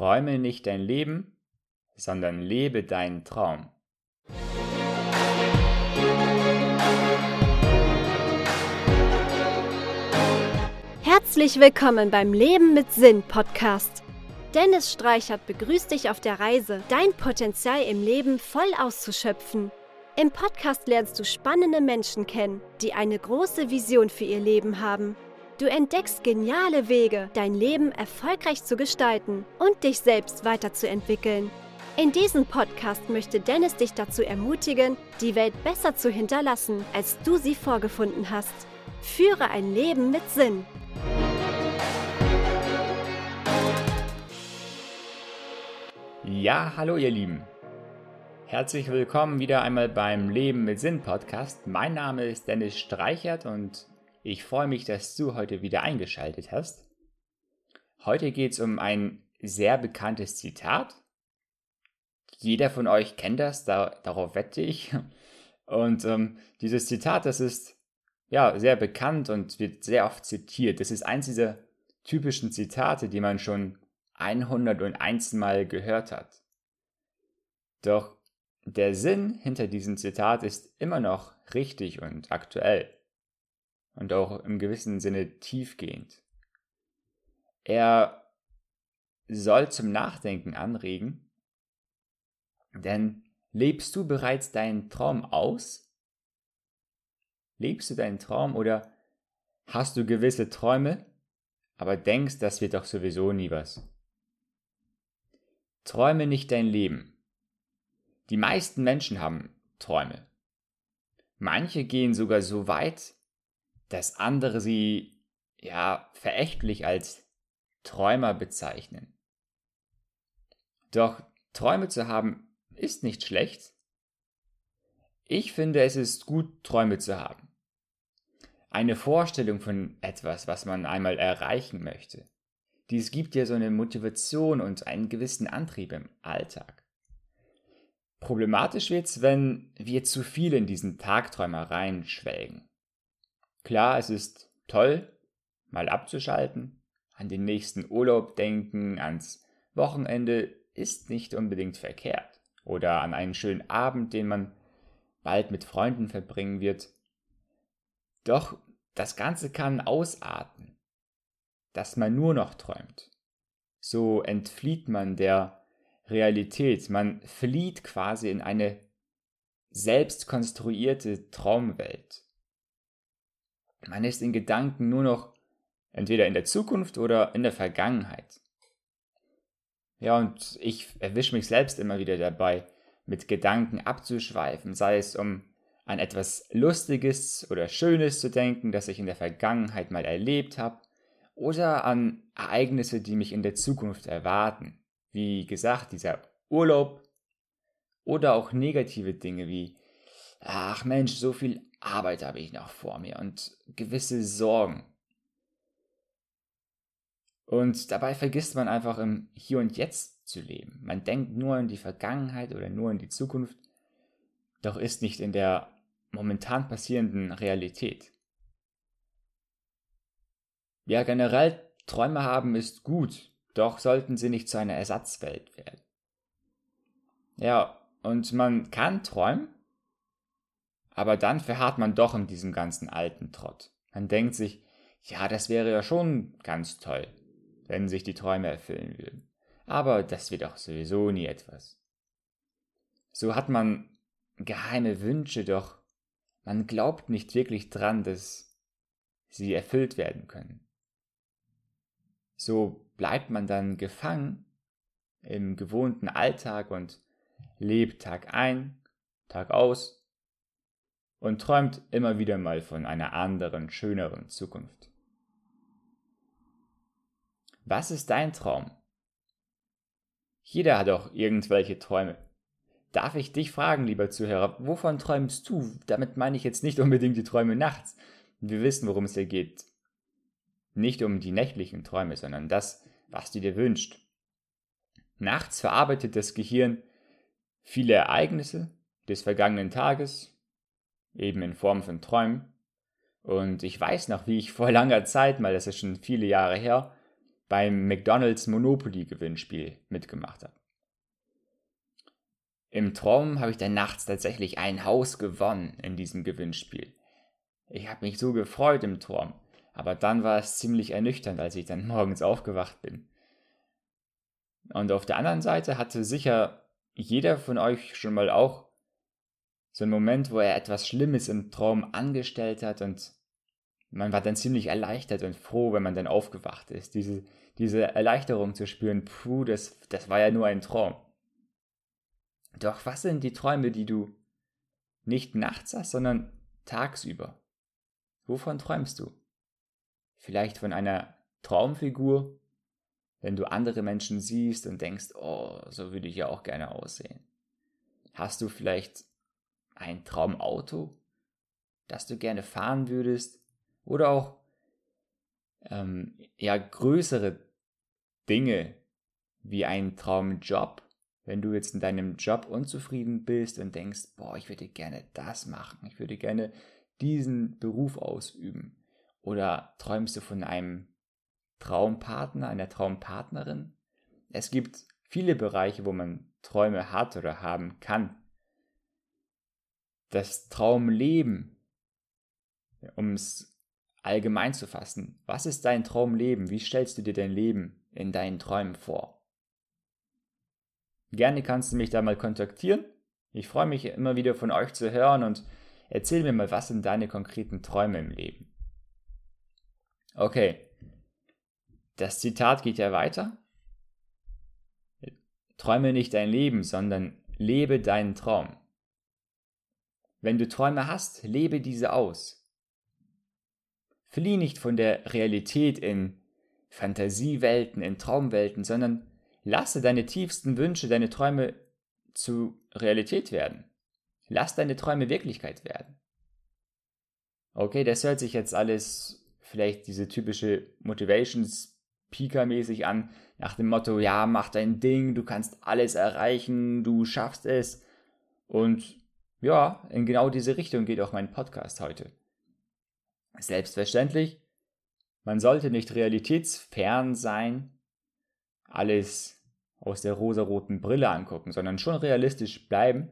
Träume nicht dein Leben, sondern lebe deinen Traum. Herzlich willkommen beim Leben mit Sinn Podcast. Dennis Streichert begrüßt dich auf der Reise, dein Potenzial im Leben voll auszuschöpfen. Im Podcast lernst du spannende Menschen kennen, die eine große Vision für ihr Leben haben. Du entdeckst geniale Wege, dein Leben erfolgreich zu gestalten und dich selbst weiterzuentwickeln. In diesem Podcast möchte Dennis dich dazu ermutigen, die Welt besser zu hinterlassen, als du sie vorgefunden hast. Führe ein Leben mit Sinn. Ja, hallo ihr Lieben. Herzlich willkommen wieder einmal beim Leben mit Sinn Podcast. Mein Name ist Dennis Streichert und ich freue mich, dass du heute wieder eingeschaltet hast. Heute geht es um ein sehr bekanntes Zitat. Jeder von euch kennt das, da, darauf wette ich. Und ähm, dieses Zitat, das ist ja sehr bekannt und wird sehr oft zitiert. Das ist eins dieser typischen Zitate, die man schon 101 Mal gehört hat. Doch der Sinn hinter diesem Zitat ist immer noch richtig und aktuell und auch im gewissen Sinne tiefgehend. Er soll zum Nachdenken anregen, denn lebst du bereits deinen Traum aus? Lebst du deinen Traum oder hast du gewisse Träume, aber denkst, das wird doch sowieso nie was? Träume nicht dein Leben. Die meisten Menschen haben Träume. Manche gehen sogar so weit, dass andere sie ja verächtlich als Träumer bezeichnen. Doch Träume zu haben ist nicht schlecht. Ich finde, es ist gut, Träume zu haben. Eine Vorstellung von etwas, was man einmal erreichen möchte. Dies gibt dir so eine Motivation und einen gewissen Antrieb im Alltag. Problematisch wird's, wenn wir zu viel in diesen Tagträumereien schwelgen. Klar, es ist toll, mal abzuschalten, an den nächsten Urlaub denken, ans Wochenende ist nicht unbedingt verkehrt. Oder an einen schönen Abend, den man bald mit Freunden verbringen wird. Doch das Ganze kann ausarten dass man nur noch träumt. So entflieht man der Realität, man flieht quasi in eine selbst konstruierte Traumwelt. Man ist in Gedanken nur noch entweder in der Zukunft oder in der Vergangenheit. Ja, und ich erwische mich selbst immer wieder dabei, mit Gedanken abzuschweifen, sei es um an etwas Lustiges oder Schönes zu denken, das ich in der Vergangenheit mal erlebt habe, oder an Ereignisse, die mich in der Zukunft erwarten. Wie gesagt, dieser Urlaub oder auch negative Dinge wie, ach Mensch, so viel Arbeit habe ich noch vor mir und gewisse Sorgen. Und dabei vergisst man einfach im Hier und Jetzt zu leben. Man denkt nur an die Vergangenheit oder nur an die Zukunft, doch ist nicht in der momentan passierenden Realität. Ja, generell Träume haben ist gut, doch sollten sie nicht zu einer Ersatzwelt werden. Ja, und man kann träumen, aber dann verharrt man doch in diesem ganzen alten Trott. Man denkt sich, ja, das wäre ja schon ganz toll, wenn sich die Träume erfüllen würden. Aber das wird auch sowieso nie etwas. So hat man geheime Wünsche, doch man glaubt nicht wirklich dran, dass sie erfüllt werden können. So bleibt man dann gefangen im gewohnten Alltag und lebt Tag ein, Tag aus und träumt immer wieder mal von einer anderen, schöneren Zukunft. Was ist dein Traum? Jeder hat auch irgendwelche Träume. Darf ich dich fragen, lieber Zuhörer, wovon träumst du? Damit meine ich jetzt nicht unbedingt die Träume nachts. Wir wissen, worum es hier geht. Nicht um die nächtlichen Träume, sondern das, was du dir wünschst. Nachts verarbeitet das Gehirn viele Ereignisse des vergangenen Tages, eben in Form von Träumen. Und ich weiß noch, wie ich vor langer Zeit, mal das ist schon viele Jahre her, beim McDonald's Monopoly Gewinnspiel mitgemacht habe. Im Traum habe ich dann nachts tatsächlich ein Haus gewonnen in diesem Gewinnspiel. Ich habe mich so gefreut im Traum, aber dann war es ziemlich ernüchternd, als ich dann morgens aufgewacht bin. Und auf der anderen Seite hatte sicher jeder von euch schon mal auch so einen Moment, wo er etwas Schlimmes im Traum angestellt hat und man war dann ziemlich erleichtert und froh, wenn man dann aufgewacht ist. Diese, diese Erleichterung zu spüren, puh, das, das war ja nur ein Traum. Doch was sind die Träume, die du nicht nachts hast, sondern tagsüber? Wovon träumst du? Vielleicht von einer Traumfigur, wenn du andere Menschen siehst und denkst, oh, so würde ich ja auch gerne aussehen. Hast du vielleicht ein Traumauto, das du gerne fahren würdest? Oder auch ähm, ja größere Dinge wie ein Traumjob, wenn du jetzt in deinem Job unzufrieden bist und denkst, boah, ich würde gerne das machen, ich würde gerne diesen Beruf ausüben. Oder träumst du von einem Traumpartner, einer Traumpartnerin? Es gibt viele Bereiche, wo man Träume hat oder haben kann. Das Traumleben, um es allgemein zu fassen, was ist dein Traumleben? Wie stellst du dir dein Leben in deinen Träumen vor? Gerne kannst du mich da mal kontaktieren. Ich freue mich immer wieder von euch zu hören und erzähl mir mal, was sind deine konkreten Träume im Leben. Okay, das Zitat geht ja weiter. Träume nicht dein Leben, sondern lebe deinen Traum. Wenn du Träume hast, lebe diese aus. Flieh nicht von der Realität in Fantasiewelten, in Traumwelten, sondern Lasse deine tiefsten Wünsche, deine Träume zu Realität werden. Lass deine Träume Wirklichkeit werden. Okay, das hört sich jetzt alles vielleicht diese typische Motivation-Speaker-mäßig an, nach dem Motto, ja, mach dein Ding, du kannst alles erreichen, du schaffst es. Und ja, in genau diese Richtung geht auch mein Podcast heute. Selbstverständlich, man sollte nicht realitätsfern sein, alles aus der rosaroten Brille angucken, sondern schon realistisch bleiben.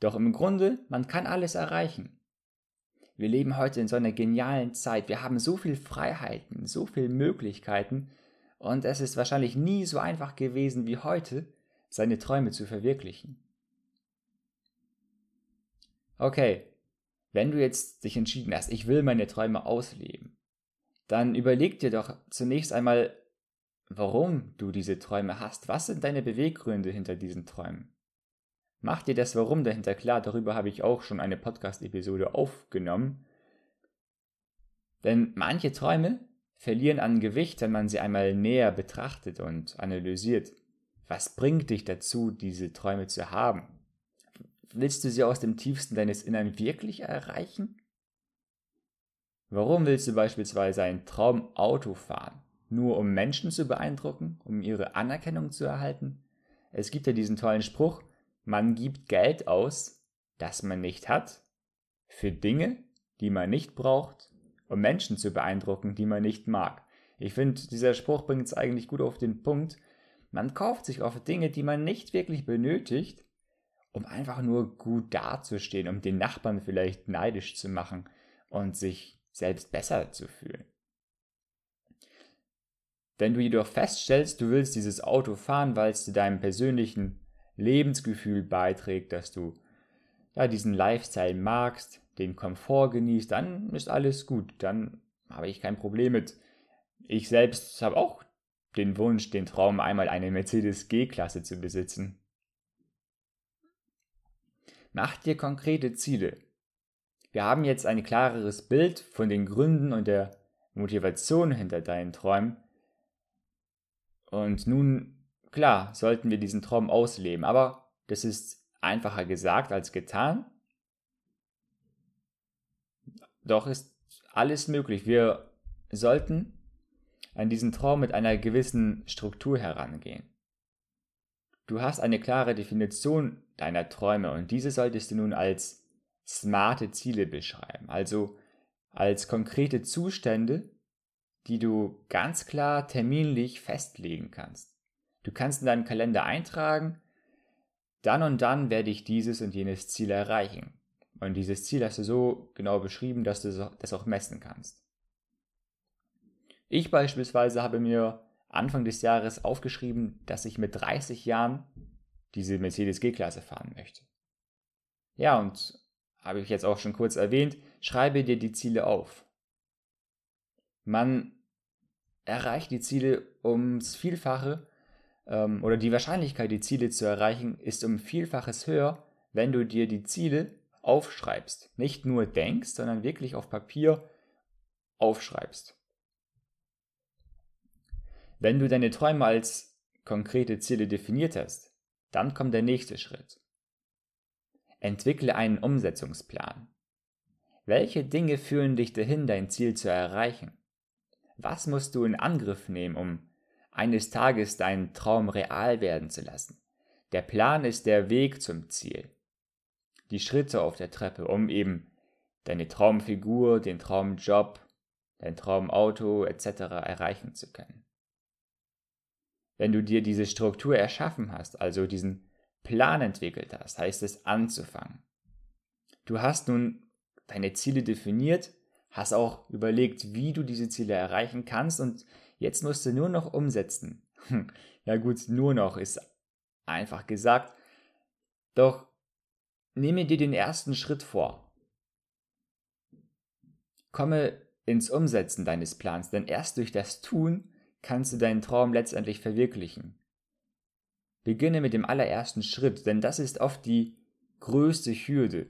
Doch im Grunde, man kann alles erreichen. Wir leben heute in so einer genialen Zeit. Wir haben so viel Freiheiten, so viele Möglichkeiten und es ist wahrscheinlich nie so einfach gewesen wie heute, seine Träume zu verwirklichen. Okay, wenn du jetzt dich entschieden hast, ich will meine Träume ausleben, dann überleg dir doch zunächst einmal, warum du diese Träume hast. Was sind deine Beweggründe hinter diesen Träumen? Mach dir das Warum dahinter klar, darüber habe ich auch schon eine Podcast-Episode aufgenommen. Denn manche Träume verlieren an Gewicht, wenn man sie einmal näher betrachtet und analysiert. Was bringt dich dazu, diese Träume zu haben? Willst du sie aus dem tiefsten deines Innern wirklich erreichen? Warum willst du beispielsweise ein Traumauto fahren? nur um Menschen zu beeindrucken, um ihre Anerkennung zu erhalten? Es gibt ja diesen tollen Spruch, man gibt Geld aus, das man nicht hat, für Dinge, die man nicht braucht, um Menschen zu beeindrucken, die man nicht mag. Ich finde, dieser Spruch bringt es eigentlich gut auf den Punkt. Man kauft sich oft Dinge, die man nicht wirklich benötigt, um einfach nur gut dazustehen, um den Nachbarn vielleicht neidisch zu machen und sich selbst besser zu fühlen. Wenn du jedoch feststellst, du willst dieses Auto fahren, weil es zu deinem persönlichen Lebensgefühl beiträgt, dass du ja, diesen Lifestyle magst, den Komfort genießt, dann ist alles gut. Dann habe ich kein Problem mit. Ich selbst habe auch den Wunsch, den Traum, einmal eine Mercedes G-Klasse zu besitzen. Mach dir konkrete Ziele. Wir haben jetzt ein klareres Bild von den Gründen und der Motivation hinter deinen Träumen. Und nun, klar, sollten wir diesen Traum ausleben, aber das ist einfacher gesagt als getan. Doch ist alles möglich. Wir sollten an diesen Traum mit einer gewissen Struktur herangehen. Du hast eine klare Definition deiner Träume und diese solltest du nun als smarte Ziele beschreiben, also als konkrete Zustände, die du ganz klar terminlich festlegen kannst. Du kannst in deinen Kalender eintragen, dann und dann werde ich dieses und jenes Ziel erreichen. Und dieses Ziel hast du so genau beschrieben, dass du das auch messen kannst. Ich beispielsweise habe mir Anfang des Jahres aufgeschrieben, dass ich mit 30 Jahren diese Mercedes G-Klasse fahren möchte. Ja, und habe ich jetzt auch schon kurz erwähnt, schreibe dir die Ziele auf. Man erreicht die Ziele ums Vielfache ähm, oder die Wahrscheinlichkeit, die Ziele zu erreichen, ist um Vielfaches höher, wenn du dir die Ziele aufschreibst. Nicht nur denkst, sondern wirklich auf Papier aufschreibst. Wenn du deine Träume als konkrete Ziele definiert hast, dann kommt der nächste Schritt. Entwickle einen Umsetzungsplan. Welche Dinge führen dich dahin, dein Ziel zu erreichen? Was musst du in Angriff nehmen, um eines Tages deinen Traum real werden zu lassen? Der Plan ist der Weg zum Ziel. Die Schritte auf der Treppe, um eben deine Traumfigur, den Traumjob, dein Traumauto etc. erreichen zu können. Wenn du dir diese Struktur erschaffen hast, also diesen Plan entwickelt hast, heißt es anzufangen. Du hast nun deine Ziele definiert, hast auch überlegt, wie du diese Ziele erreichen kannst und jetzt musst du nur noch umsetzen. ja gut, nur noch ist einfach gesagt. Doch nehme dir den ersten Schritt vor. Komme ins Umsetzen deines Plans, denn erst durch das Tun kannst du deinen Traum letztendlich verwirklichen. Beginne mit dem allerersten Schritt, denn das ist oft die größte Hürde.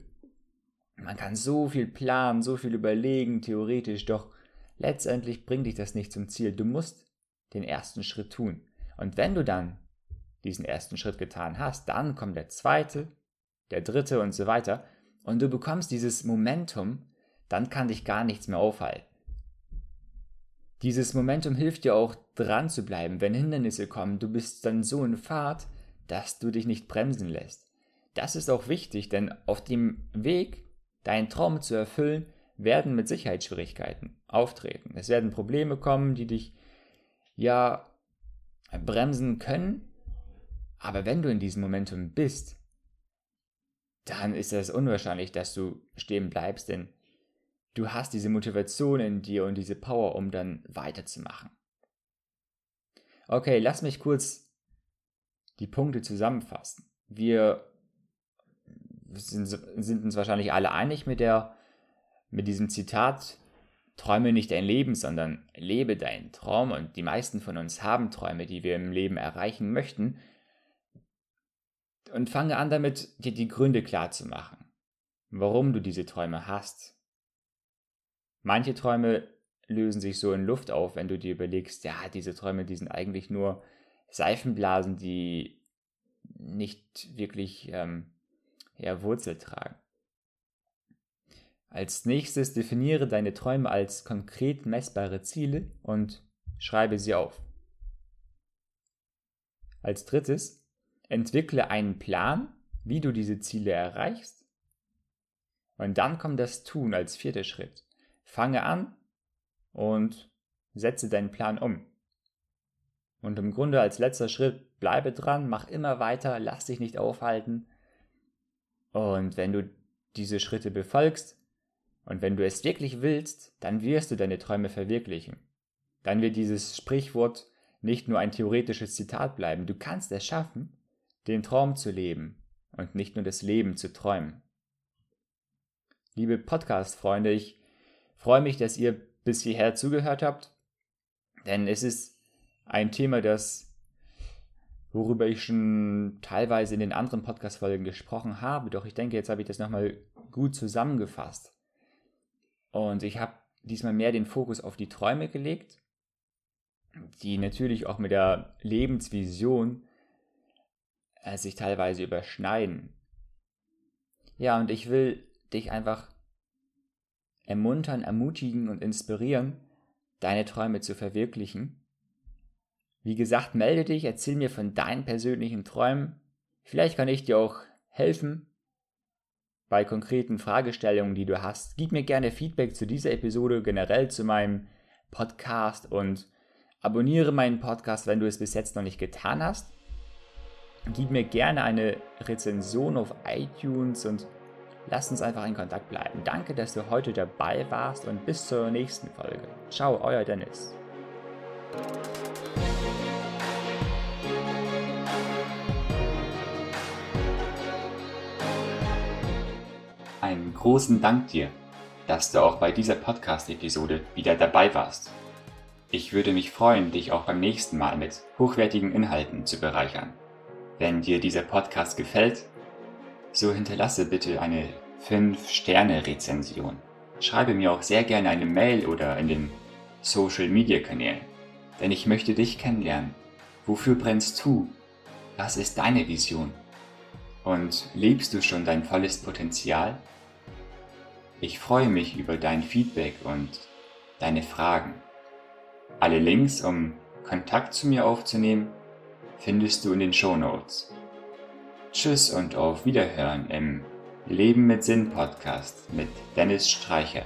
Man kann so viel planen, so viel überlegen, theoretisch, doch letztendlich bringt dich das nicht zum Ziel. Du musst den ersten Schritt tun. Und wenn du dann diesen ersten Schritt getan hast, dann kommt der zweite, der dritte und so weiter. Und du bekommst dieses Momentum, dann kann dich gar nichts mehr aufhalten. Dieses Momentum hilft dir auch dran zu bleiben, wenn Hindernisse kommen. Du bist dann so in Fahrt, dass du dich nicht bremsen lässt. Das ist auch wichtig, denn auf dem Weg, deinen Traum zu erfüllen, werden mit Sicherheit Schwierigkeiten auftreten. Es werden Probleme kommen, die dich ja bremsen können. Aber wenn du in diesem Momentum bist, dann ist es unwahrscheinlich, dass du stehen bleibst, denn du hast diese Motivation in dir und diese Power, um dann weiterzumachen. Okay, lass mich kurz die Punkte zusammenfassen. Wir sind, sind uns wahrscheinlich alle einig mit der, mit diesem Zitat, träume nicht dein Leben, sondern lebe deinen Traum. Und die meisten von uns haben Träume, die wir im Leben erreichen möchten. Und fange an damit, dir die Gründe klar zu machen, warum du diese Träume hast, Manche Träume lösen sich so in Luft auf, wenn du dir überlegst, ja, diese Träume, die sind eigentlich nur Seifenblasen, die nicht wirklich ähm, ja, Wurzel tragen. Als nächstes definiere deine Träume als konkret messbare Ziele und schreibe sie auf. Als drittes, entwickle einen Plan, wie du diese Ziele erreichst. Und dann kommt das Tun als vierter Schritt. Fange an und setze deinen Plan um. Und im Grunde als letzter Schritt, bleibe dran, mach immer weiter, lass dich nicht aufhalten. Und wenn du diese Schritte befolgst und wenn du es wirklich willst, dann wirst du deine Träume verwirklichen. Dann wird dieses Sprichwort nicht nur ein theoretisches Zitat bleiben. Du kannst es schaffen, den Traum zu leben und nicht nur das Leben zu träumen. Liebe Podcast-Freunde, ich freue mich, dass ihr bis hierher zugehört habt, denn es ist ein Thema, das worüber ich schon teilweise in den anderen Podcast-Folgen gesprochen habe, doch ich denke, jetzt habe ich das nochmal gut zusammengefasst. Und ich habe diesmal mehr den Fokus auf die Träume gelegt, die natürlich auch mit der Lebensvision äh, sich teilweise überschneiden. Ja, und ich will dich einfach ermuntern, ermutigen und inspirieren, deine Träume zu verwirklichen. Wie gesagt, melde dich, erzähl mir von deinen persönlichen Träumen. Vielleicht kann ich dir auch helfen bei konkreten Fragestellungen, die du hast. Gib mir gerne Feedback zu dieser Episode, generell zu meinem Podcast und abonniere meinen Podcast, wenn du es bis jetzt noch nicht getan hast. Gib mir gerne eine Rezension auf iTunes und lass uns einfach in Kontakt bleiben. Danke, dass du heute dabei warst und bis zur nächsten Folge. Ciao, euer Dennis. Einen großen Dank dir, dass du auch bei dieser Podcast-Episode wieder dabei warst. Ich würde mich freuen, dich auch beim nächsten Mal mit hochwertigen Inhalten zu bereichern. Wenn dir dieser Podcast gefällt, so hinterlasse bitte eine 5-Sterne-Rezension. Schreibe mir auch sehr gerne eine Mail oder in den Social-Media-Kanälen, denn ich möchte dich kennenlernen. Wofür brennst du? Was ist deine Vision? Und lebst du schon dein volles Potenzial? Ich freue mich über dein Feedback und deine Fragen. Alle Links, um Kontakt zu mir aufzunehmen, findest du in den Show Notes. Tschüss und auf Wiederhören im Leben mit Sinn Podcast mit Dennis Streichert.